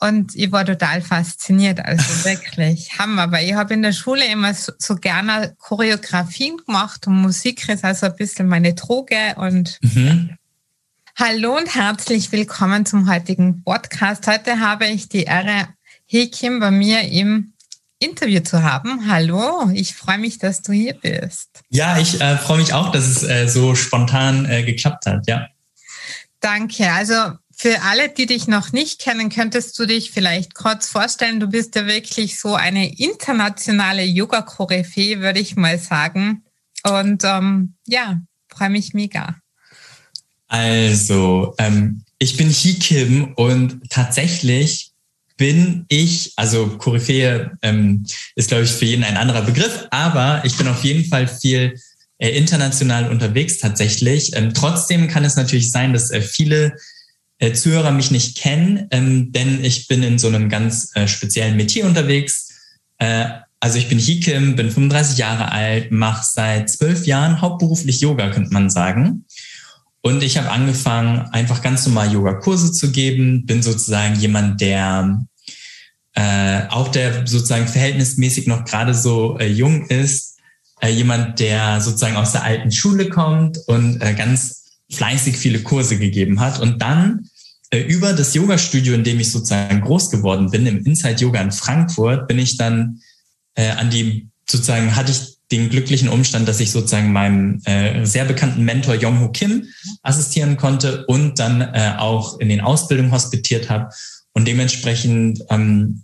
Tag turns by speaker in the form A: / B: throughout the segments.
A: Und ich war total fasziniert, also wirklich Hammer, weil ich habe in der Schule immer so, so, gerne Choreografien gemacht und Musik ist also ein bisschen meine Droge und mhm. Hallo und herzlich willkommen zum heutigen Podcast. Heute habe ich die Ehre, Hekim bei mir im Interview zu haben. Hallo, ich freue mich, dass du hier bist.
B: Ja, ich äh, freue mich auch, dass es äh, so spontan äh, geklappt hat, ja.
A: Danke. Also für alle, die dich noch nicht kennen, könntest du dich vielleicht kurz vorstellen. Du bist ja wirklich so eine internationale Yoga-Koryphäe, würde ich mal sagen. Und ähm, ja, freue mich mega.
B: Also, ähm, ich bin Hi Kim und tatsächlich bin ich, also Koryphäe ähm, ist, glaube ich, für jeden ein anderer Begriff, aber ich bin auf jeden Fall viel äh, international unterwegs tatsächlich. Ähm, trotzdem kann es natürlich sein, dass äh, viele äh, Zuhörer mich nicht kennen, ähm, denn ich bin in so einem ganz äh, speziellen Metier unterwegs. Äh, also ich bin Hikim, bin 35 Jahre alt, mache seit zwölf Jahren hauptberuflich Yoga, könnte man sagen. Und ich habe angefangen, einfach ganz normal Yoga-Kurse zu geben, bin sozusagen jemand, der äh, auch der sozusagen verhältnismäßig noch gerade so äh, jung ist, äh, jemand, der sozusagen aus der alten Schule kommt und äh, ganz fleißig viele Kurse gegeben hat. Und dann äh, über das Yoga-Studio, in dem ich sozusagen groß geworden bin, im Inside Yoga in Frankfurt, bin ich dann äh, an die, sozusagen hatte ich den glücklichen Umstand, dass ich sozusagen meinem äh, sehr bekannten Mentor Yong Ho Kim assistieren konnte und dann äh, auch in den Ausbildungen hospitiert habe. Und dementsprechend ähm,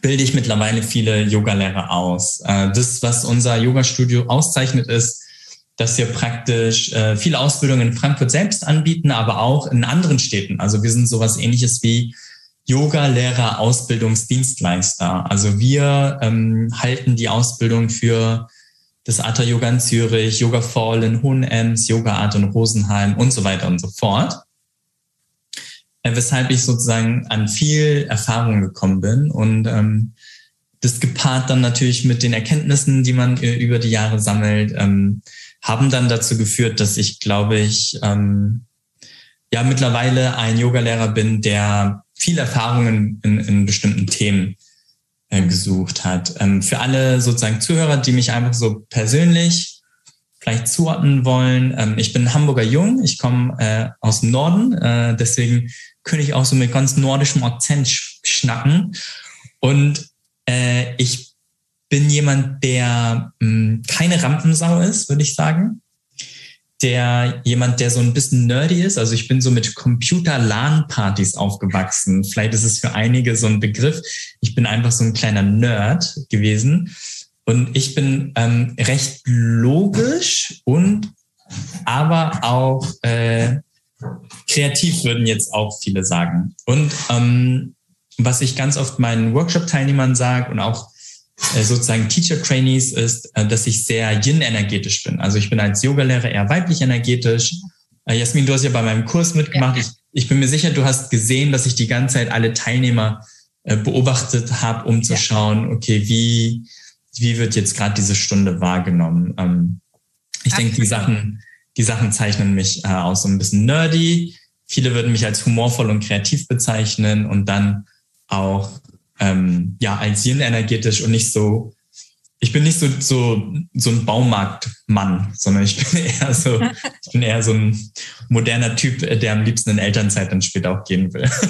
B: bilde ich mittlerweile viele Yogalehrer aus. Äh, das, was unser Yoga-Studio auszeichnet, ist, dass wir praktisch äh, viele Ausbildungen in Frankfurt selbst anbieten, aber auch in anderen Städten. Also wir sind sowas ähnliches wie Yoga-Lehrer Ausbildungsdienstleister. Also wir ähm, halten die Ausbildung für das Atta Yoga in Zürich, Yoga Fall in Hohenems, Yoga Art in Rosenheim und so weiter und so fort. Äh, weshalb ich sozusagen an viel Erfahrung gekommen bin und ähm, das gepaart dann natürlich mit den Erkenntnissen, die man äh, über die Jahre sammelt, ähm, haben dann dazu geführt, dass ich, glaube ich, ähm, ja mittlerweile ein Yogalehrer bin, der viel Erfahrung in, in, in bestimmten Themen äh, gesucht hat. Ähm, für alle sozusagen Zuhörer, die mich einfach so persönlich vielleicht zuordnen wollen, ähm, ich bin Hamburger Jung, ich komme äh, aus dem Norden, äh, deswegen könnte ich auch so mit ganz nordischem Akzent sch schnacken. Und äh, ich bin jemand, der mh, hm, keine Rampensau ist, würde ich sagen der jemand, der so ein bisschen nerdy ist. Also ich bin so mit Computer-LAN-Partys aufgewachsen. Vielleicht ist es für einige so ein Begriff. Ich bin einfach so ein kleiner Nerd gewesen. Und ich bin ähm, recht logisch und aber auch äh, kreativ, würden jetzt auch viele sagen. Und ähm, was ich ganz oft meinen Workshop-Teilnehmern sage und auch sozusagen Teacher Trainees ist, äh, dass ich sehr yin-energetisch bin. Also ich bin als Yogalehrer eher weiblich energetisch. Äh, Jasmin, du hast ja bei meinem Kurs mitgemacht. Ja. Ich, ich bin mir sicher, du hast gesehen, dass ich die ganze Zeit alle Teilnehmer beobachtet habe, um zu ja. schauen, okay, wie, wie wird jetzt gerade diese Stunde wahrgenommen? Ähm, ich denke, die Sachen, die Sachen zeichnen mich aus so ein bisschen nerdy. Viele würden mich als humorvoll und kreativ bezeichnen und dann auch ähm, ja als Yin energetisch und nicht so ich bin nicht so, so, so ein Baumarktmann, sondern ich bin eher so, ich bin eher so ein moderner Typ, der am liebsten in Elternzeit dann später auch gehen will.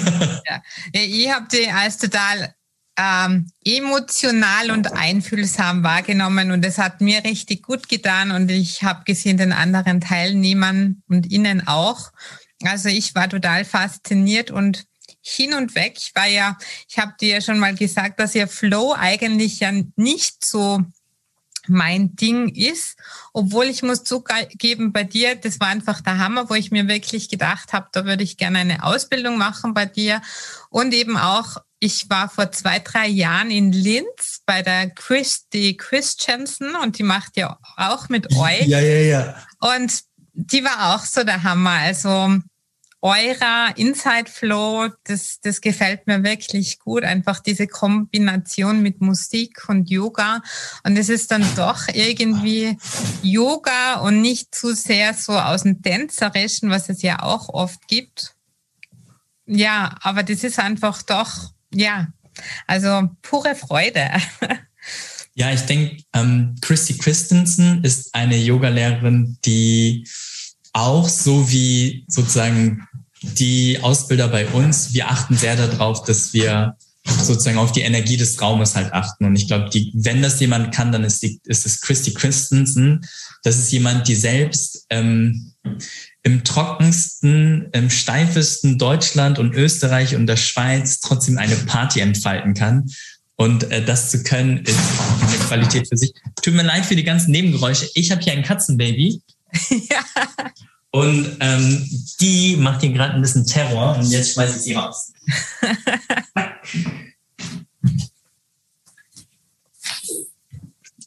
A: Ja, ich habe die als total ähm, emotional und einfühlsam wahrgenommen und es hat mir richtig gut getan und ich habe gesehen den anderen Teilnehmern und ihnen auch. Also ich war total fasziniert und hin und weg. Ich war ja, ich habe dir ja schon mal gesagt, dass ja Flow eigentlich ja nicht so mein Ding ist, obwohl ich muss zugeben, bei dir, das war einfach der Hammer, wo ich mir wirklich gedacht habe, da würde ich gerne eine Ausbildung machen bei dir und eben auch, ich war vor zwei, drei Jahren in Linz bei der Christy Christensen und die macht ja auch mit euch.
B: Ja, ja, ja.
A: Und die war auch so der Hammer. Also eurer Inside Flow, das, das gefällt mir wirklich gut. Einfach diese Kombination mit Musik und Yoga. Und es ist dann doch irgendwie Yoga und nicht zu sehr so aus dem Tänzerischen, was es ja auch oft gibt. Ja, aber das ist einfach doch ja, also pure Freude.
B: Ja, ich denke, ähm, Christy Christensen ist eine Yogalehrerin, die auch so wie sozusagen die Ausbilder bei uns, wir achten sehr darauf, dass wir sozusagen auf die Energie des Raumes halt achten. Und ich glaube, wenn das jemand kann, dann ist, die, ist es Christy Christensen. Das ist jemand, die selbst ähm, im trockensten, im steifesten Deutschland und Österreich und der Schweiz trotzdem eine Party entfalten kann. Und äh, das zu können, ist eine Qualität für sich. Tut mir leid für die ganzen Nebengeräusche. Ich habe hier ein Katzenbaby. ja. Und ähm, die macht hier gerade ein bisschen Terror und jetzt schmeiße ich sie raus.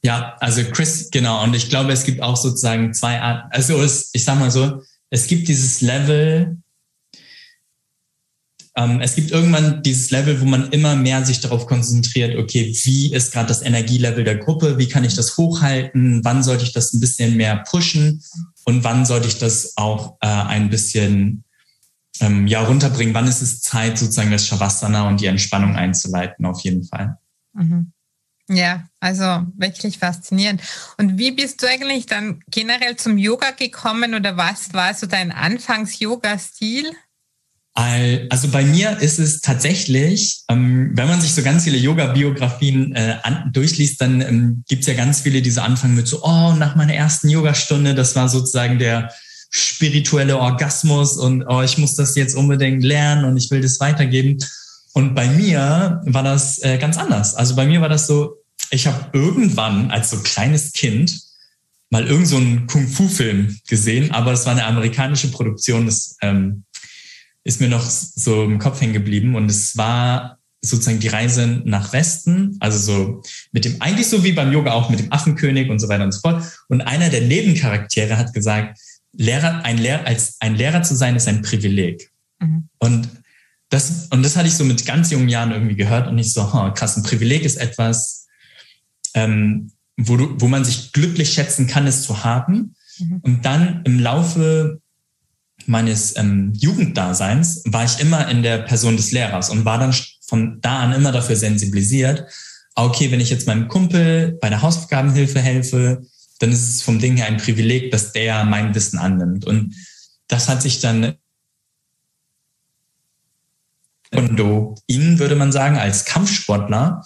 B: ja, also Chris, genau. Und ich glaube, es gibt auch sozusagen zwei Arten. Also es, ich sag mal so, es gibt dieses Level, ähm, es gibt irgendwann dieses Level, wo man immer mehr sich darauf konzentriert, okay, wie ist gerade das Energielevel der Gruppe, wie kann ich das hochhalten, wann sollte ich das ein bisschen mehr pushen und wann sollte ich das auch äh, ein bisschen ähm, ja, runterbringen, wann ist es Zeit, sozusagen das Shavasana und die Entspannung einzuleiten, auf jeden Fall.
A: Mhm. Ja, also wirklich faszinierend. Und wie bist du eigentlich dann generell zum Yoga gekommen oder was war so dein Anfangs-Yoga-Stil?
B: Also bei mir ist es tatsächlich, ähm, wenn man sich so ganz viele Yoga-Biografien äh, durchliest, dann ähm, gibt es ja ganz viele, die so anfangen mit so, oh, nach meiner ersten Yogastunde, das war sozusagen der spirituelle Orgasmus und oh, ich muss das jetzt unbedingt lernen und ich will das weitergeben. Und bei mir war das äh, ganz anders. Also bei mir war das so, ich habe irgendwann als so kleines Kind mal irgend so einen Kung-Fu-Film gesehen, aber es war eine amerikanische Produktion, das ähm, ist mir noch so im Kopf hängen geblieben und es war sozusagen die Reise nach Westen, also so mit dem, eigentlich so wie beim Yoga auch mit dem Affenkönig und so weiter und so fort. Und einer der Nebencharaktere hat gesagt, Lehrer, ein Lehrer, als ein Lehrer zu sein, ist ein Privileg. Mhm. Und das, und das hatte ich so mit ganz jungen Jahren irgendwie gehört und ich so, oh, krass, ein Privileg ist etwas, ähm, wo, du, wo man sich glücklich schätzen kann, es zu haben. Mhm. Und dann im Laufe meines ähm, Jugenddaseins war ich immer in der Person des Lehrers und war dann von da an immer dafür sensibilisiert, okay, wenn ich jetzt meinem Kumpel bei der Hausaufgabenhilfe helfe, dann ist es vom Ding her ein Privileg, dass der mein Wissen annimmt. Und das hat sich dann und ihn würde man sagen, als Kampfsportler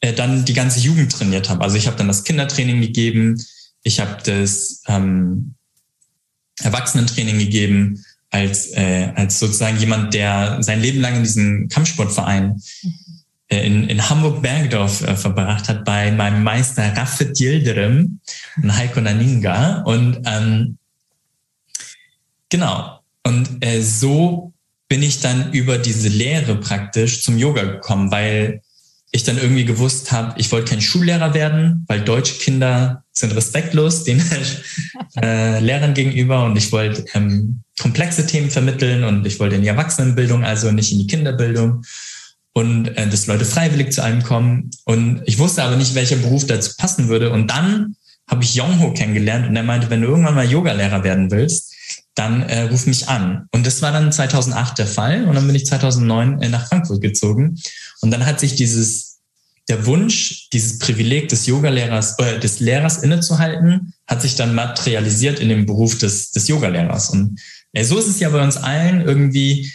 B: äh, dann die ganze Jugend trainiert habe. Also ich habe dann das Kindertraining gegeben, ich habe das ähm, Erwachsenentraining gegeben, als, äh, als sozusagen jemand, der sein Leben lang in diesem Kampfsportverein äh, in, in Hamburg-Bergdorf äh, verbracht hat bei meinem Meister Raffet Yildirim und Heiko Naninga. Und ähm, genau, und äh, so bin ich dann über diese Lehre praktisch zum Yoga gekommen, weil ich dann irgendwie gewusst habe, ich wollte kein Schullehrer werden, weil deutsche Kinder sind respektlos den äh, Lehrern gegenüber und ich wollte ähm, komplexe Themen vermitteln und ich wollte in die Erwachsenenbildung, also nicht in die Kinderbildung und äh, dass Leute freiwillig zu einem kommen und ich wusste aber nicht, welcher Beruf dazu passen würde und dann habe ich Yongho kennengelernt und er meinte, wenn du irgendwann mal Yogalehrer werden willst, dann äh, ruf mich an. Und das war dann 2008 der Fall. Und dann bin ich 2009 äh, nach Frankfurt gezogen. Und dann hat sich dieses, der Wunsch, dieses Privileg des Yogalehrers, äh, des Lehrers innezuhalten, hat sich dann materialisiert in dem Beruf des, des Yogalehrers. Und äh, so ist es ja bei uns allen irgendwie,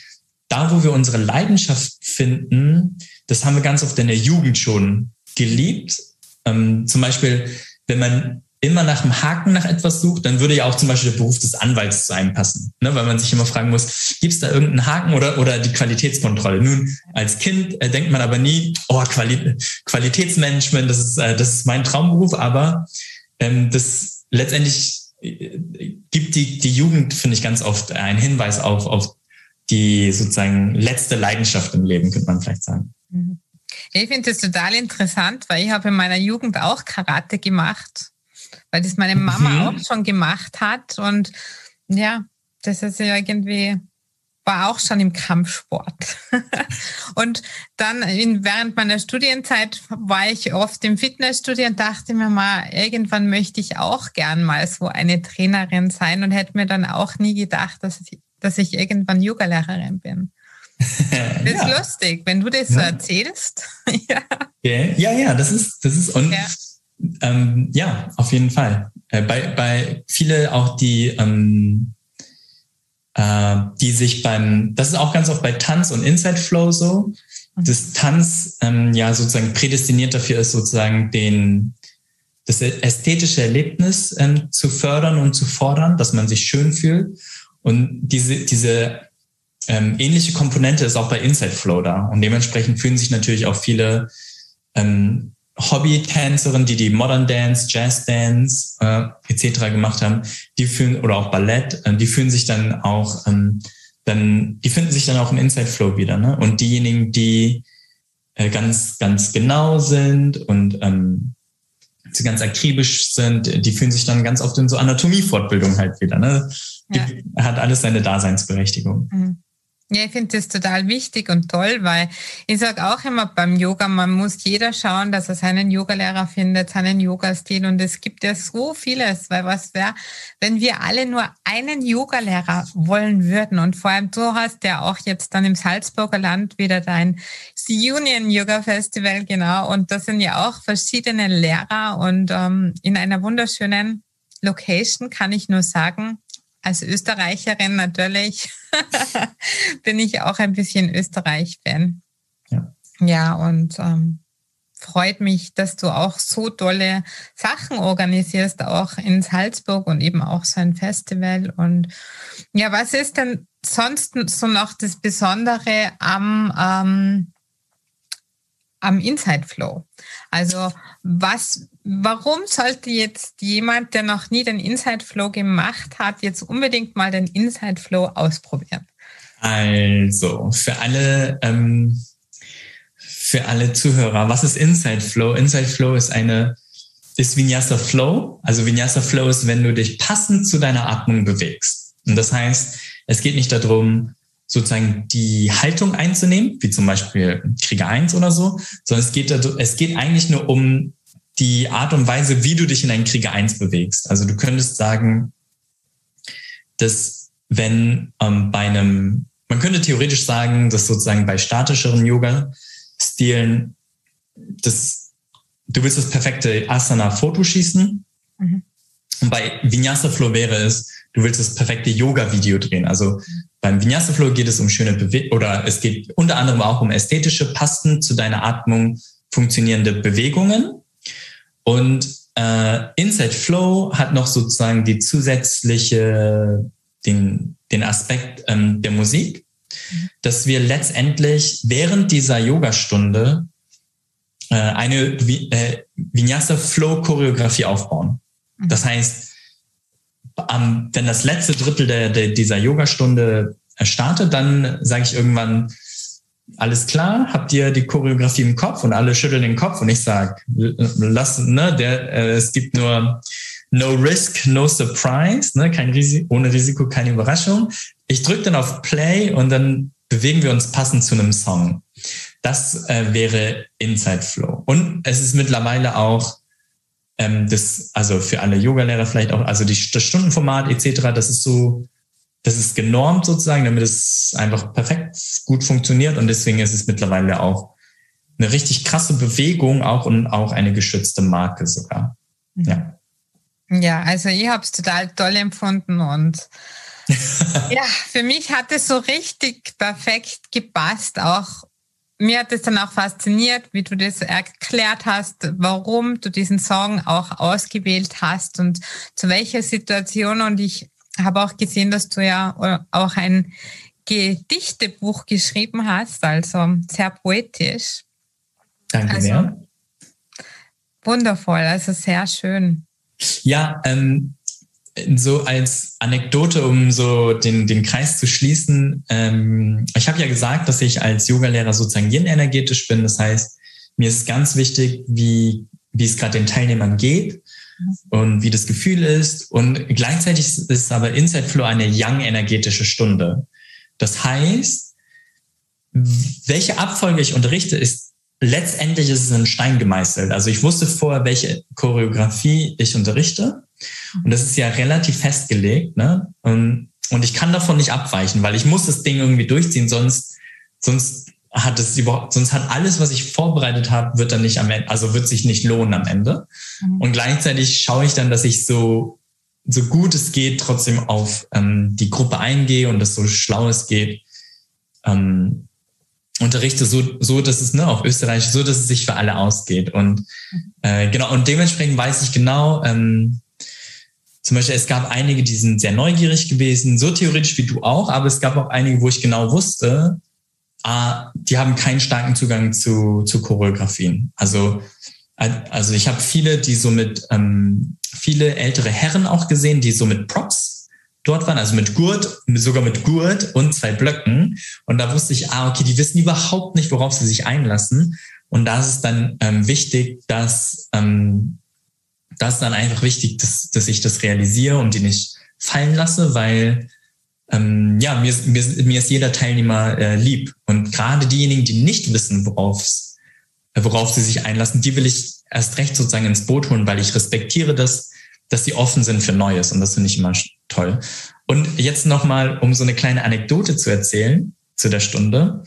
B: da wo wir unsere Leidenschaft finden, das haben wir ganz oft in der Jugend schon geliebt. Ähm, zum Beispiel, wenn man immer nach einem Haken nach etwas sucht, dann würde ja auch zum Beispiel der Beruf des Anwalts zu einem passen. Ne? Weil man sich immer fragen muss, gibt es da irgendeinen Haken oder, oder die Qualitätskontrolle? Nun, als Kind äh, denkt man aber nie, oh, Quali Qualitätsmanagement, das ist, äh, das ist mein Traumberuf, aber ähm, das letztendlich äh, gibt die, die Jugend, finde ich, ganz oft einen Hinweis auf, auf die sozusagen letzte Leidenschaft im Leben, könnte man vielleicht sagen.
A: Mhm. Ich finde das total interessant, weil ich habe in meiner Jugend auch Karate gemacht weil das meine Mama mhm. auch schon gemacht hat. Und ja, das ist ja irgendwie, war auch schon im Kampfsport. und dann in, während meiner Studienzeit war ich oft im Fitnessstudio und dachte mir mal, irgendwann möchte ich auch gern mal so eine Trainerin sein und hätte mir dann auch nie gedacht, dass ich, dass ich irgendwann Yogalehrerin bin. Das ist ja. lustig, wenn du das so erzählst.
B: ja. Ja, ja, das ist, das ist, und ja, ähm, ja auf jeden Fall. Äh, bei, bei viele auch die, ähm, äh, die sich beim, das ist auch ganz oft bei Tanz und Inside Flow so, mhm. dass Tanz ähm, ja sozusagen prädestiniert dafür ist, sozusagen den, das ästhetische Erlebnis ähm, zu fördern und zu fordern, dass man sich schön fühlt. Und diese, diese ähm, ähnliche Komponente ist auch bei Inside Flow da. Und dementsprechend fühlen sich natürlich auch viele ähm, Hobby-Tänzerinnen, die die Modern Dance, Jazz Dance äh, etc. gemacht haben, die fühlen oder auch Ballett, äh, die fühlen sich dann auch ähm, dann, die finden sich dann auch im Inside Flow wieder. Ne? Und diejenigen, die äh, ganz ganz genau sind und ähm, ganz akribisch sind, die fühlen sich dann ganz oft in so Anatomiefortbildung halt wieder. Ne? Ja. Hat alles seine Daseinsberechtigung. Mhm.
A: Ja, ich finde das total wichtig und toll, weil ich sage auch immer beim Yoga, man muss jeder schauen, dass er seinen Yogalehrer findet, seinen Yogastil. Und es gibt ja so vieles, weil was wäre, wenn wir alle nur einen Yogalehrer wollen würden. Und vor allem du hast ja auch jetzt dann im Salzburger Land wieder dein Union Yoga Festival, genau. Und das sind ja auch verschiedene Lehrer und ähm, in einer wunderschönen Location kann ich nur sagen, als Österreicherin natürlich bin ich auch ein bisschen Österreich-Fan. Ja. ja, und ähm, freut mich, dass du auch so tolle Sachen organisierst, auch in Salzburg und eben auch so ein Festival. Und ja, was ist denn sonst so noch das Besondere am, ähm, am Inside Flow? Also was Warum sollte jetzt jemand, der noch nie den Inside Flow gemacht hat, jetzt unbedingt mal den Inside Flow ausprobieren?
B: Also, für alle, ähm, für alle Zuhörer, was ist Inside Flow? Inside Flow ist eine, ist Vinyasa Flow. Also Vinyasa Flow ist, wenn du dich passend zu deiner Atmung bewegst. Und das heißt, es geht nicht darum, sozusagen die Haltung einzunehmen, wie zum Beispiel Krieger 1 oder so, sondern es geht, es geht eigentlich nur um die Art und Weise, wie du dich in einen Krieger 1 bewegst. Also du könntest sagen, dass wenn ähm, bei einem, man könnte theoretisch sagen, dass sozusagen bei statischeren Yoga-Stilen, dass du willst das perfekte Asana-Foto schießen. Mhm. Und bei Vinyasa Flow wäre es, du willst das perfekte Yoga-Video drehen. Also beim Vinyasa Flow geht es um schöne Bewegungen oder es geht unter anderem auch um ästhetische, passend zu deiner Atmung funktionierende Bewegungen. Und äh, Inside Flow hat noch sozusagen die zusätzliche, den, den Aspekt ähm, der Musik, dass wir letztendlich während dieser Yogastunde äh, eine äh, Vinyasa Flow Choreografie aufbauen. Mhm. Das heißt, ähm, wenn das letzte Drittel der, der, dieser Yogastunde startet, dann sage ich irgendwann, alles klar, habt ihr die Choreografie im Kopf und alle schütteln den Kopf und ich sag, lass, ne, der, äh, es gibt nur no risk, no surprise, ne, kein Risiko, ohne Risiko keine Überraschung. Ich drücke dann auf Play und dann bewegen wir uns passend zu einem Song. Das äh, wäre Inside Flow. Und es ist mittlerweile auch ähm, das, also für alle Yogalehrer vielleicht auch, also die, das Stundenformat etc., das ist so das ist genormt sozusagen, damit es einfach perfekt gut funktioniert und deswegen ist es mittlerweile auch eine richtig krasse Bewegung auch und auch eine geschützte Marke sogar. Ja.
A: Ja, also ich habe es total toll empfunden und ja, für mich hat es so richtig perfekt gepasst. Auch mir hat es dann auch fasziniert, wie du das erklärt hast, warum du diesen Song auch ausgewählt hast und zu welcher Situation. Und ich habe auch gesehen, dass du ja auch ein Gedichtebuch geschrieben hast, also sehr poetisch.
B: Danke also, sehr.
A: Wundervoll, also sehr schön.
B: Ja, ähm, so als Anekdote, um so den, den Kreis zu schließen. Ähm, ich habe ja gesagt, dass ich als Yogalehrer sozusagen yin-energetisch bin. Das heißt, mir ist ganz wichtig, wie, wie es gerade den Teilnehmern geht und wie das Gefühl ist. Und gleichzeitig ist aber Inside Flow eine young energetische Stunde. Das heißt, welche Abfolge ich unterrichte, ist letztendlich ist es in Stein gemeißelt. Also ich wusste vorher, welche Choreografie ich unterrichte. Und das ist ja relativ festgelegt. Ne? Und, und ich kann davon nicht abweichen, weil ich muss das Ding irgendwie durchziehen, sonst sonst hat es überhaupt, sonst hat alles, was ich vorbereitet habe, wird dann nicht am Ende, also wird sich nicht lohnen am Ende. Mhm. Und gleichzeitig schaue ich dann, dass ich so, so gut es geht, trotzdem auf ähm, die Gruppe eingehe und das so schlau es geht, ähm, unterrichte so, so, dass es, ne, auf Österreich, so, dass es sich für alle ausgeht. Und äh, genau, und dementsprechend weiß ich genau, ähm, zum Beispiel, es gab einige, die sind sehr neugierig gewesen, so theoretisch wie du auch, aber es gab auch einige, wo ich genau wusste, ah, die haben keinen starken Zugang zu, zu Choreografien. Also, also ich habe viele, die so mit, ähm, viele ältere Herren auch gesehen, die so mit Props dort waren, also mit Gurt, sogar mit Gurt und zwei Blöcken. Und da wusste ich, ah, okay, die wissen überhaupt nicht, worauf sie sich einlassen. Und da ist es dann ähm, wichtig, dass ähm, das ist dann einfach wichtig, dass, dass ich das realisiere und die nicht fallen lasse, weil ähm, ja, mir, mir, mir ist jeder Teilnehmer äh, lieb. Und gerade diejenigen, die nicht wissen, worauf, äh, worauf sie sich einlassen, die will ich erst recht sozusagen ins Boot holen, weil ich respektiere das, dass sie offen sind für Neues. Und das finde ich immer toll. Und jetzt nochmal, um so eine kleine Anekdote zu erzählen zu der Stunde.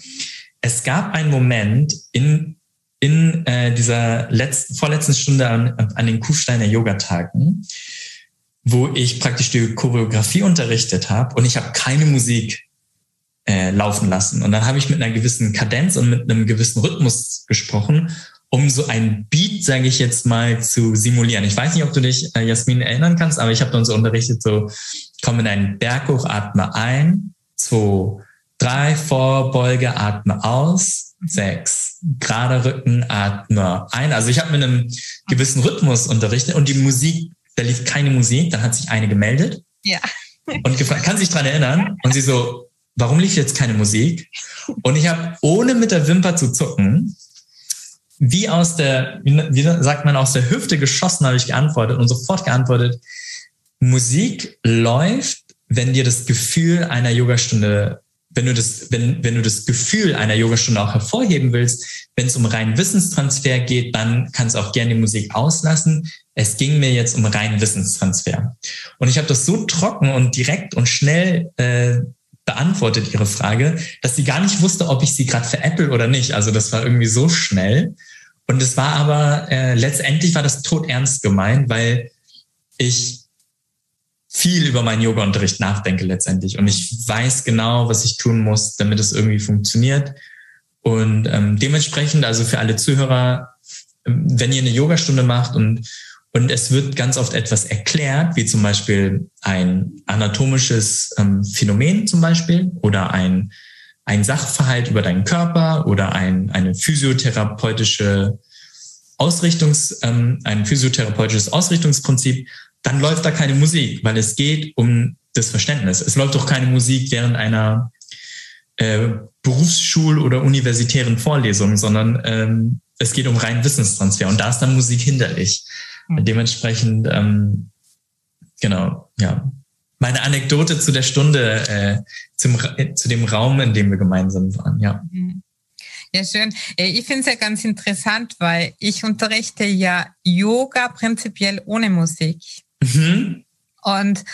B: Es gab einen Moment in, in äh, dieser letzten, vorletzten Stunde an, an den Kufsteiner Yoga-Tagen, wo ich praktisch die Choreografie unterrichtet habe und ich habe keine Musik äh, laufen lassen. Und dann habe ich mit einer gewissen Kadenz und mit einem gewissen Rhythmus gesprochen, um so ein Beat, sage ich jetzt mal, zu simulieren. Ich weiß nicht, ob du dich, äh, Jasmin, erinnern kannst, aber ich habe dann so unterrichtet, so komm in einen Berg hoch, atme ein, zwei, drei, Vorbeuge, atme aus, sechs, gerade Rücken, atme ein. Also ich habe mit einem gewissen Rhythmus unterrichtet und die Musik da lief keine Musik, dann hat sich eine gemeldet.
A: Ja.
B: Und gefragt, kann sich dran erinnern? Und sie so, warum lief jetzt keine Musik? Und ich habe, ohne mit der Wimper zu zucken, wie aus der, wie sagt man, aus der Hüfte geschossen, habe ich geantwortet und sofort geantwortet, Musik läuft, wenn dir das Gefühl einer Yogastunde wenn du das, wenn, wenn du das Gefühl einer Yogastunde auch hervorheben willst, wenn es um reinen Wissenstransfer geht, dann kannst du auch gerne die Musik auslassen. Es ging mir jetzt um reinen Wissenstransfer. Und ich habe das so trocken und direkt und schnell äh, beantwortet, ihre Frage, dass sie gar nicht wusste, ob ich sie gerade veräpple oder nicht. Also das war irgendwie so schnell. Und es war aber, äh, letztendlich war das todernst gemeint, weil ich viel über meinen Yoga-Unterricht nachdenke letztendlich. Und ich weiß genau, was ich tun muss, damit es irgendwie funktioniert. Und ähm, dementsprechend, also für alle Zuhörer, wenn ihr eine Yogastunde macht und, und es wird ganz oft etwas erklärt, wie zum Beispiel ein anatomisches ähm, Phänomen zum Beispiel oder ein, ein Sachverhalt über deinen Körper oder ein, eine physiotherapeutische Ausrichtungs, ähm, ein physiotherapeutisches Ausrichtungsprinzip, dann läuft da keine Musik, weil es geht um das Verständnis. Es läuft doch keine Musik während einer äh, Berufsschul- oder universitären Vorlesung, sondern ähm, es geht um reinen Wissenstransfer und da ist dann Musik hinderlich. Mhm. Dementsprechend, ähm, genau, ja. Meine Anekdote zu der Stunde, äh, zum, äh, zu dem Raum, in dem wir gemeinsam waren, ja. Mhm.
A: Ja, schön. Äh, ich finde es ja ganz interessant, weil ich unterrichte ja Yoga prinzipiell ohne Musik. Mhm. Und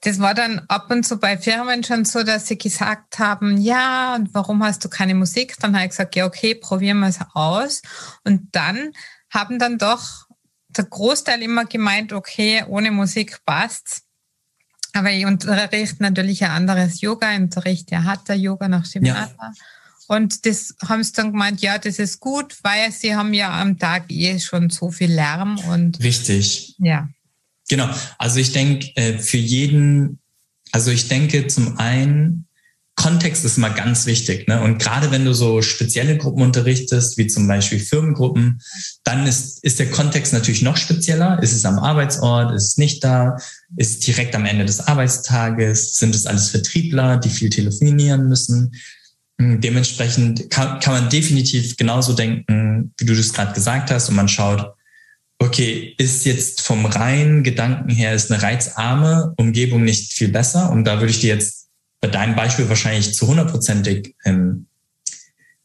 A: das war dann ab und zu bei Firmen schon so, dass sie gesagt haben, ja, und warum hast du keine Musik? Dann habe ich gesagt, ja, okay, probieren wir es aus. Und dann haben dann doch der Großteil immer gemeint, okay, ohne Musik passt's. Aber ich unterrichte natürlich ein anderes Yoga, ich unterrichte ja Hatha Yoga nach Shivanata. Ja. Und das haben sie dann gemeint, ja, das ist gut, weil sie haben ja am Tag eh schon so viel Lärm und.
B: Richtig.
A: Ja.
B: Genau. Also ich denke, äh, für jeden, also ich denke zum einen, Kontext ist immer ganz wichtig. Ne? Und gerade wenn du so spezielle Gruppen unterrichtest, wie zum Beispiel Firmengruppen, dann ist, ist der Kontext natürlich noch spezieller. Ist es am Arbeitsort? Ist es nicht da? Ist es direkt am Ende des Arbeitstages? Sind es alles Vertriebler, die viel telefonieren müssen? Hm, dementsprechend kann, kann man definitiv genauso denken, wie du das gerade gesagt hast. Und man schaut, okay, ist jetzt vom reinen Gedanken her, ist eine reizarme Umgebung nicht viel besser? Und da würde ich dir jetzt bei deinem Beispiel wahrscheinlich zu hundertprozentig ähm,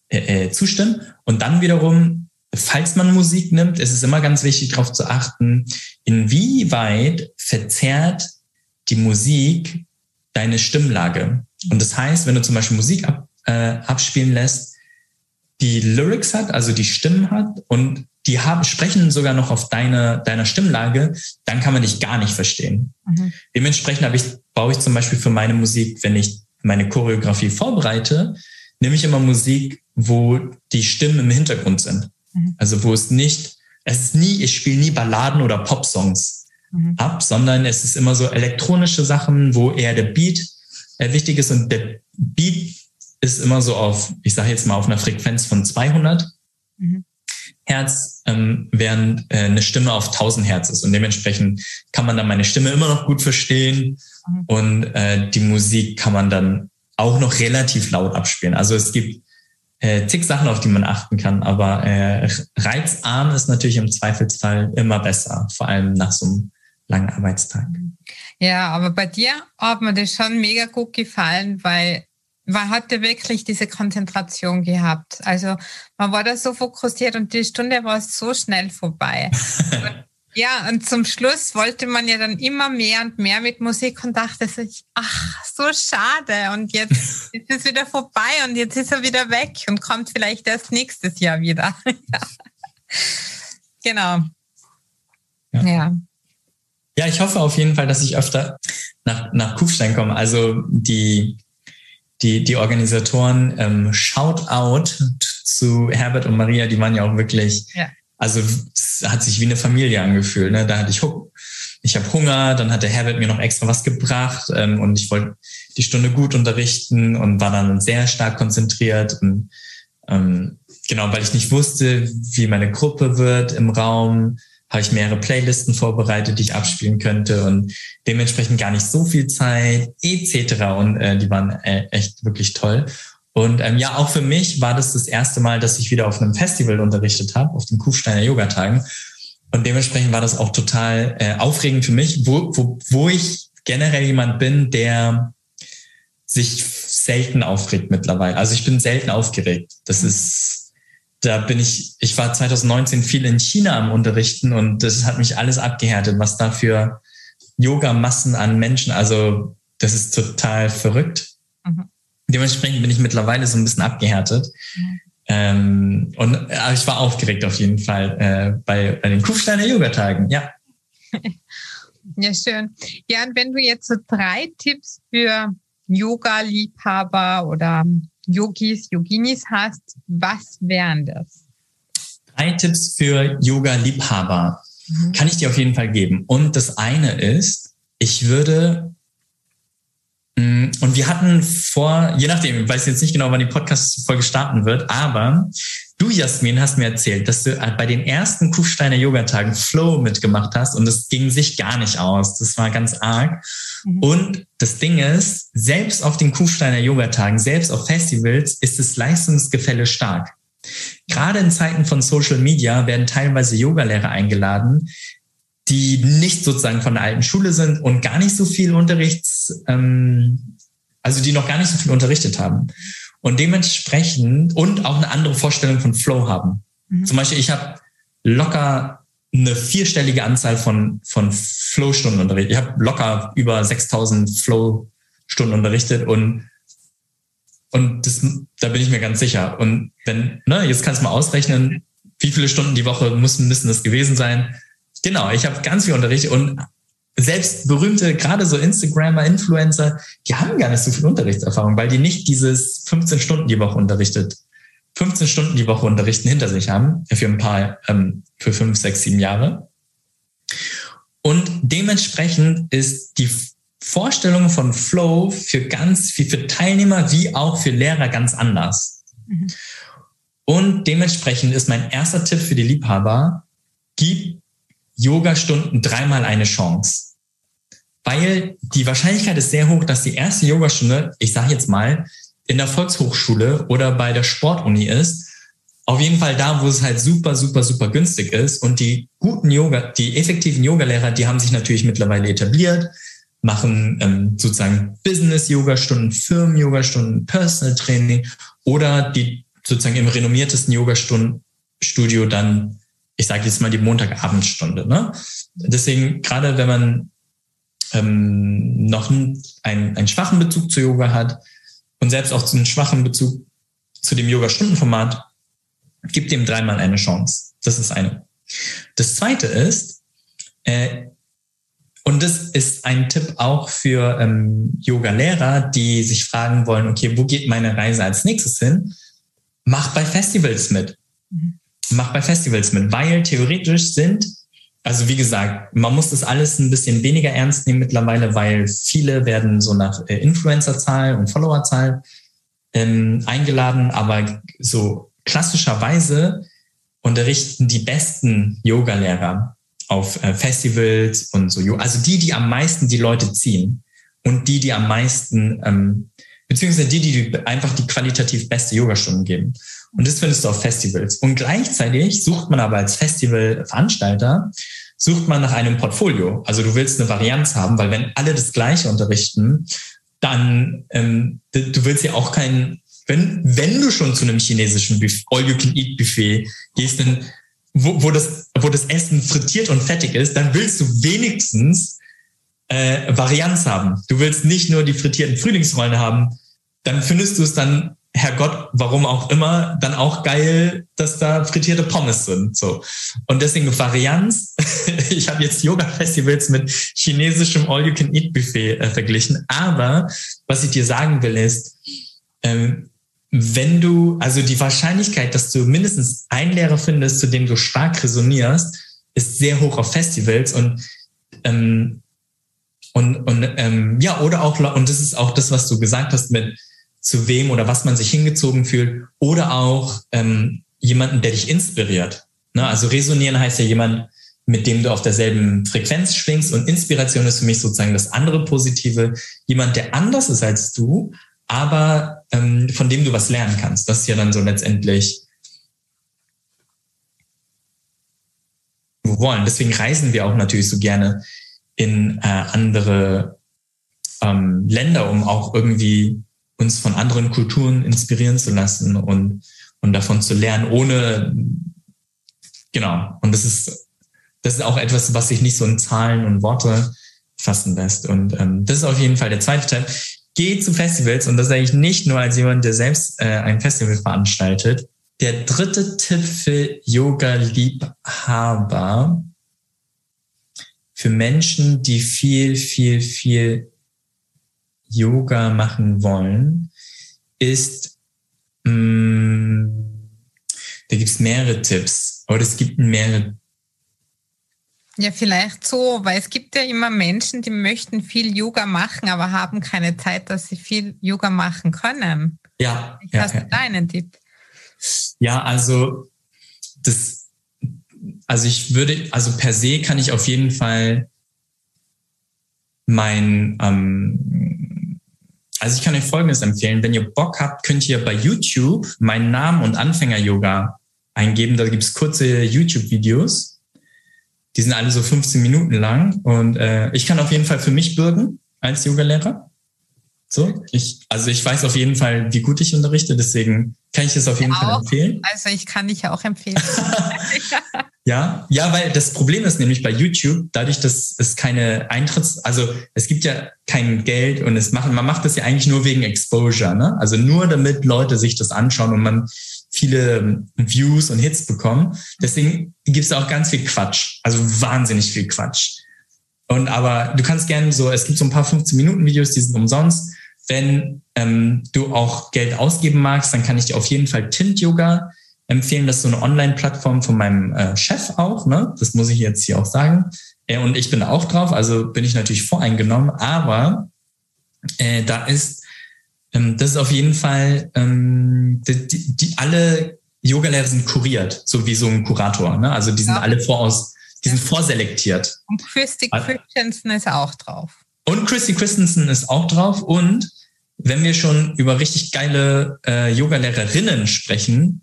B: äh, äh, zustimmen. Und dann wiederum, falls man Musik nimmt, ist es immer ganz wichtig, darauf zu achten, inwieweit verzerrt die Musik deine Stimmlage. Und das heißt, wenn du zum Beispiel Musik ab, äh, abspielen lässt, die Lyrics hat, also die Stimmen hat und die haben, sprechen sogar noch auf deine, deiner Stimmlage, dann kann man dich gar nicht verstehen. Mhm. Dementsprechend habe ich, baue ich zum Beispiel für meine Musik, wenn ich meine Choreografie vorbereite, nehme ich immer Musik, wo die Stimmen im Hintergrund sind. Mhm. Also wo es nicht, es ist nie, ich spiele nie Balladen oder Popsongs mhm. ab, sondern es ist immer so elektronische Sachen, wo eher der Beat äh, wichtig ist und der Beat ist immer so auf, ich sage jetzt mal auf einer Frequenz von 200. Mhm. Herz, ähm, während äh, eine Stimme auf 1000 Hertz ist. Und dementsprechend kann man dann meine Stimme immer noch gut verstehen mhm. und äh, die Musik kann man dann auch noch relativ laut abspielen. Also es gibt äh, zig Sachen, auf die man achten kann, aber äh, reizarm ist natürlich im Zweifelsfall immer besser, vor allem nach so einem langen Arbeitstag.
A: Ja, aber bei dir hat mir das schon mega gut gefallen, weil man hatte wirklich diese Konzentration gehabt. Also man war da so fokussiert und die Stunde war so schnell vorbei. ja, und zum Schluss wollte man ja dann immer mehr und mehr mit Musik und dachte sich, ach, so schade. Und jetzt ist es wieder vorbei und jetzt ist er wieder weg und kommt vielleicht erst nächstes Jahr wieder. genau.
B: Ja. ja. Ja, ich hoffe auf jeden Fall, dass ich öfter nach, nach Kufstein komme. Also die, die, die Organisatoren, ähm, Shout out zu Herbert und Maria, die waren ja auch wirklich, ja. also es hat sich wie eine Familie angefühlt. Ne? Da hatte ich, ich habe Hunger, dann hat der Herbert mir noch extra was gebracht ähm, und ich wollte die Stunde gut unterrichten und war dann sehr stark konzentriert. Und ähm, genau, weil ich nicht wusste, wie meine Gruppe wird im Raum, habe ich mehrere Playlisten vorbereitet, die ich abspielen könnte und dementsprechend gar nicht so viel Zeit etc. Und äh, die waren äh, echt wirklich toll. Und ähm, ja, auch für mich war das das erste Mal, dass ich wieder auf einem Festival unterrichtet habe, auf den Kufsteiner Yoga-Tagen. Und dementsprechend war das auch total äh, aufregend für mich, wo, wo, wo ich generell jemand bin, der sich selten aufregt mittlerweile. Also ich bin selten aufgeregt. Das ist da bin ich, ich war 2019 viel in China am Unterrichten und das hat mich alles abgehärtet, was da für Yoga-Massen an Menschen, also das ist total verrückt. Mhm. Dementsprechend bin ich mittlerweile so ein bisschen abgehärtet. Mhm. Ähm, und aber ich war aufgeregt auf jeden Fall äh, bei, bei den Kufsteiner Yoga-Tagen, ja.
A: ja, schön. Ja, und wenn du jetzt so drei Tipps für Yoga-Liebhaber oder Yogis, Yoginis hast, was wären das?
B: Drei Tipps für Yoga-Liebhaber mhm. kann ich dir auf jeden Fall geben. Und das eine ist, ich würde mm, und wir hatten vor, je nachdem, ich weiß jetzt nicht genau, wann die Podcast-Folge starten wird, aber du, Jasmin, hast mir erzählt, dass du bei den ersten Kufsteiner Yoga-Tagen Flow mitgemacht hast und es ging sich gar nicht aus. Das war ganz arg. Mhm. Und das Ding ist, selbst auf den Kufsteiner Yoga-Tagen, selbst auf Festivals ist das Leistungsgefälle stark. Gerade in Zeiten von Social Media werden teilweise Yogalehrer eingeladen, die nicht sozusagen von der alten Schule sind und gar nicht so viel Unterrichts, ähm, also die noch gar nicht so viel unterrichtet haben und dementsprechend und auch eine andere Vorstellung von Flow haben. Mhm. Zum Beispiel, ich habe locker eine vierstellige Anzahl von, von Flow-Stunden unterrichtet. Ich habe locker über 6000 Flow-Stunden unterrichtet und, und das, da bin ich mir ganz sicher. Und wenn, ne, jetzt kannst du mal ausrechnen, wie viele Stunden die Woche müssen, müssen das gewesen sein. Genau, ich habe ganz viel unterrichtet und selbst berühmte, gerade so Instagrammer, Influencer, die haben gar nicht so viel Unterrichtserfahrung, weil die nicht dieses 15 Stunden die Woche unterrichtet, 15 Stunden die Woche unterrichten hinter sich haben, für ein paar, ähm, für fünf, sechs, sieben Jahre. Und dementsprechend ist die Vorstellung von Flow für ganz, für, für Teilnehmer wie auch für Lehrer ganz anders. Mhm. Und dementsprechend ist mein erster Tipp für die Liebhaber, gib Yoga-Stunden dreimal eine Chance. Weil die Wahrscheinlichkeit ist sehr hoch, dass die erste Yogastunde, ich sage jetzt mal, in der Volkshochschule oder bei der Sportuni ist. Auf jeden Fall da, wo es halt super, super, super günstig ist. Und die guten Yoga, die effektiven Yogalehrer, die haben sich natürlich mittlerweile etabliert, machen ähm, sozusagen Business-Yoga-Stunden, Firmen-Yoga-Stunden, Personal Training oder die sozusagen im renommiertesten Yoga-Studio dann ich sage jetzt mal die Montagabendstunde. Ne? Deswegen, gerade wenn man ähm, noch einen, einen schwachen Bezug zu Yoga hat und selbst auch zu einem schwachen Bezug zu dem Yoga-Stundenformat, gib dem dreimal eine Chance. Das ist eine. Das zweite ist, äh, und das ist ein Tipp auch für ähm, Yoga-Lehrer, die sich fragen wollen, okay, wo geht meine Reise als nächstes hin? Mach bei Festivals mit. Mhm. Mach bei Festivals mit, weil theoretisch sind, also wie gesagt, man muss das alles ein bisschen weniger ernst nehmen mittlerweile, weil viele werden so nach äh, Influencer-Zahl und Follower-Zahl ähm, eingeladen, aber so klassischerweise unterrichten die besten Yoga-Lehrer auf äh, Festivals und so, also die, die am meisten die Leute ziehen und die, die am meisten, ähm, beziehungsweise die, die einfach die qualitativ beste Yogastunden geben. Und das findest du auf Festivals. Und gleichzeitig sucht man aber als Festivalveranstalter, sucht man nach einem Portfolio. Also du willst eine Varianz haben, weil wenn alle das Gleiche unterrichten, dann ähm, du willst ja auch keinen, wenn, wenn du schon zu einem chinesischen All-You-Can-Eat-Buffet gehst, dann wo, wo, das, wo das Essen frittiert und fettig ist, dann willst du wenigstens äh, Varianz haben. Du willst nicht nur die frittierten Frühlingsrollen haben, dann findest du es dann, Herrgott, warum auch immer, dann auch geil, dass da frittierte Pommes sind. So. Und deswegen Varianz. ich habe jetzt Yoga-Festivals mit chinesischem All-You-Can-Eat-Buffet äh, verglichen. Aber was ich dir sagen will, ist, ähm, wenn du, also die Wahrscheinlichkeit, dass du mindestens einen Lehrer findest, zu dem du stark resonierst, ist sehr hoch auf Festivals und ähm, und, und ähm, ja, oder auch, und das ist auch das, was du gesagt hast mit zu wem oder was man sich hingezogen fühlt, oder auch ähm, jemanden, der dich inspiriert. Ne? Also resonieren heißt ja jemand, mit dem du auf derselben Frequenz schwingst und Inspiration ist für mich sozusagen das andere Positive. Jemand, der anders ist als du, aber ähm, von dem du was lernen kannst. Das ist ja dann so letztendlich wollen. Deswegen reisen wir auch natürlich so gerne in äh, andere ähm, Länder, um auch irgendwie uns von anderen Kulturen inspirieren zu lassen und, und davon zu lernen, ohne genau. Und das ist, das ist auch etwas, was sich nicht so in Zahlen und Worte fassen lässt. Und ähm, das ist auf jeden Fall der zweite Teil geh zu Festivals und das sage ich nicht nur als jemand, der selbst äh, ein Festival veranstaltet. Der dritte Tipp für Yoga-Liebhaber, für Menschen, die viel, viel, viel Yoga machen wollen, ist, mh, mm, da gibt es mehrere Tipps, oder es gibt mehrere
A: ja, vielleicht so, weil es gibt ja immer Menschen, die möchten viel Yoga machen, aber haben keine Zeit, dass sie viel Yoga machen können.
B: Ja.
A: Ich
B: ja,
A: hast
B: ja.
A: du deinen Tipp?
B: Ja, also das, also ich würde, also per se kann ich auf jeden Fall mein, ähm, also ich kann euch Folgendes empfehlen. Wenn ihr Bock habt, könnt ihr bei YouTube meinen Namen und Anfänger-Yoga eingeben. Da gibt's kurze YouTube-Videos die sind alle so 15 Minuten lang und äh, ich kann auf jeden Fall für mich bürgen als Yogalehrer. So, ich, also ich weiß auf jeden Fall, wie gut ich unterrichte, deswegen kann ich es auf jeden
A: auch.
B: Fall empfehlen.
A: Also ich kann dich ja auch empfehlen.
B: ja, ja, weil das Problem ist nämlich bei YouTube, dadurch, dass es keine Eintritts, also es gibt ja kein Geld und es machen, man macht das ja eigentlich nur wegen Exposure, ne? Also nur damit Leute sich das anschauen und man viele Views und Hits bekommen. Deswegen gibt es auch ganz viel Quatsch, also wahnsinnig viel Quatsch. Und aber du kannst gerne so, es gibt so ein paar 15 Minuten Videos, die sind umsonst. Wenn ähm, du auch Geld ausgeben magst, dann kann ich dir auf jeden Fall Tint Yoga empfehlen. Das ist so eine Online-Plattform von meinem äh, Chef auch. Ne? Das muss ich jetzt hier auch sagen. Äh, und ich bin auch drauf, also bin ich natürlich voreingenommen. Aber äh, da ist ähm, das ist auf jeden Fall, ähm, die, die, die alle Yogalehrer sind kuriert, so wie so ein Kurator. Ne? Also die sind ja. alle voraus, die sind vorselektiert.
A: Und Christy Christensen ist auch drauf.
B: Und Christy Christensen ist auch drauf. Und wenn wir schon über richtig geile äh, Yogalehrerinnen sprechen,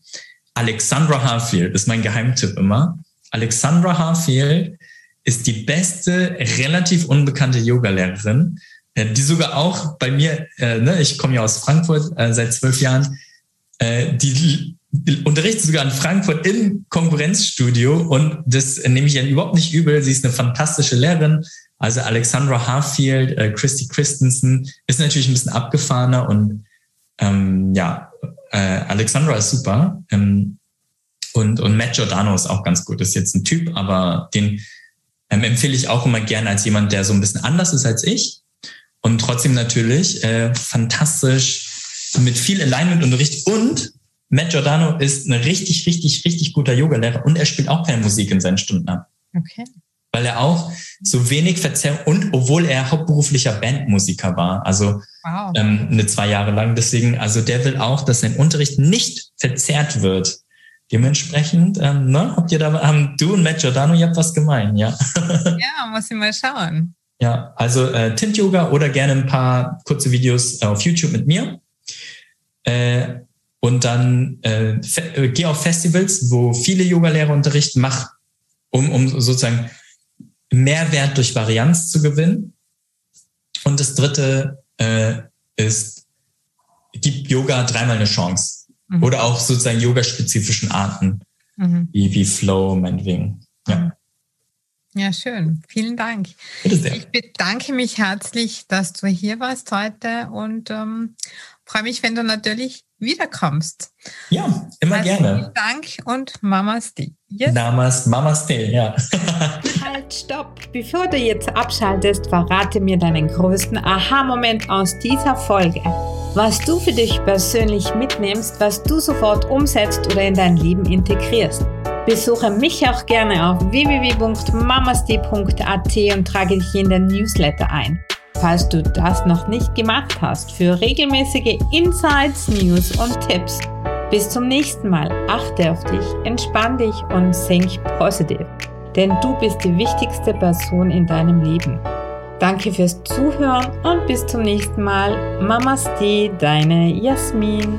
B: Alexandra Harfield ist mein Geheimtipp immer. Alexandra Harfield ist die beste, relativ unbekannte Yogalehrerin. Äh, die sogar auch bei mir, äh, ne, ich komme ja aus Frankfurt äh, seit zwölf Jahren, äh, die, die unterrichtet sogar in Frankfurt im Konkurrenzstudio und das nehme ich ihr überhaupt nicht übel. Sie ist eine fantastische Lehrerin. Also Alexandra Harfield, äh, Christy Christensen ist natürlich ein bisschen abgefahrener und ähm, ja, äh, Alexandra ist super. Ähm, und, und Matt Giordano ist auch ganz gut. ist jetzt ein Typ, aber den ähm, empfehle ich auch immer gerne als jemand, der so ein bisschen anders ist als ich. Und trotzdem natürlich äh, fantastisch mit viel Alignment-Unterricht. Und Matt Giordano ist ein richtig, richtig, richtig guter Yogalehrer und er spielt auch keine Musik in seinen Stunden ab. Okay. Weil er auch so wenig Verzerrung und obwohl er hauptberuflicher Bandmusiker war, also wow. ähm, eine zwei Jahre lang. Deswegen, also der will auch, dass sein Unterricht nicht verzerrt wird. Dementsprechend, ähm, ne, habt ihr da, haben du und Matt Giordano, ihr habt was gemein, ja?
A: ja, muss ich mal schauen.
B: Ja, also äh, Tint Yoga oder gerne ein paar kurze Videos äh, auf YouTube mit mir. Äh, und dann äh, äh, geh auf Festivals, wo viele Yogalehrer unterrichten, mach, um, um sozusagen Mehrwert durch Varianz zu gewinnen. Und das dritte äh, ist, gib Yoga dreimal eine Chance. Mhm. Oder auch sozusagen yogaspezifischen Arten, mhm. wie, wie Flow, meinetwegen. Ja. Mhm.
A: Ja, schön. Vielen Dank. Bitte sehr. Ich bedanke mich herzlich, dass du hier warst heute und ähm, freue mich, wenn du natürlich wiederkommst.
B: Ja, immer also gerne.
A: Vielen Dank und Namaste.
B: Yes. Namaste, Namaste, ja.
A: Stopp. Bevor du jetzt abschaltest, verrate mir deinen größten Aha-Moment aus dieser Folge. Was du für dich persönlich mitnimmst, was du sofort umsetzt oder in dein Leben integrierst. Besuche mich auch gerne auf www.mamasti.at und trage dich in den Newsletter ein. Falls du das noch nicht gemacht hast, für regelmäßige Insights, News und Tipps. Bis zum nächsten Mal. Achte auf dich, entspann dich und think positive. Denn du bist die wichtigste Person in deinem Leben. Danke fürs Zuhören und bis zum nächsten Mal. Mamaste, deine Jasmin.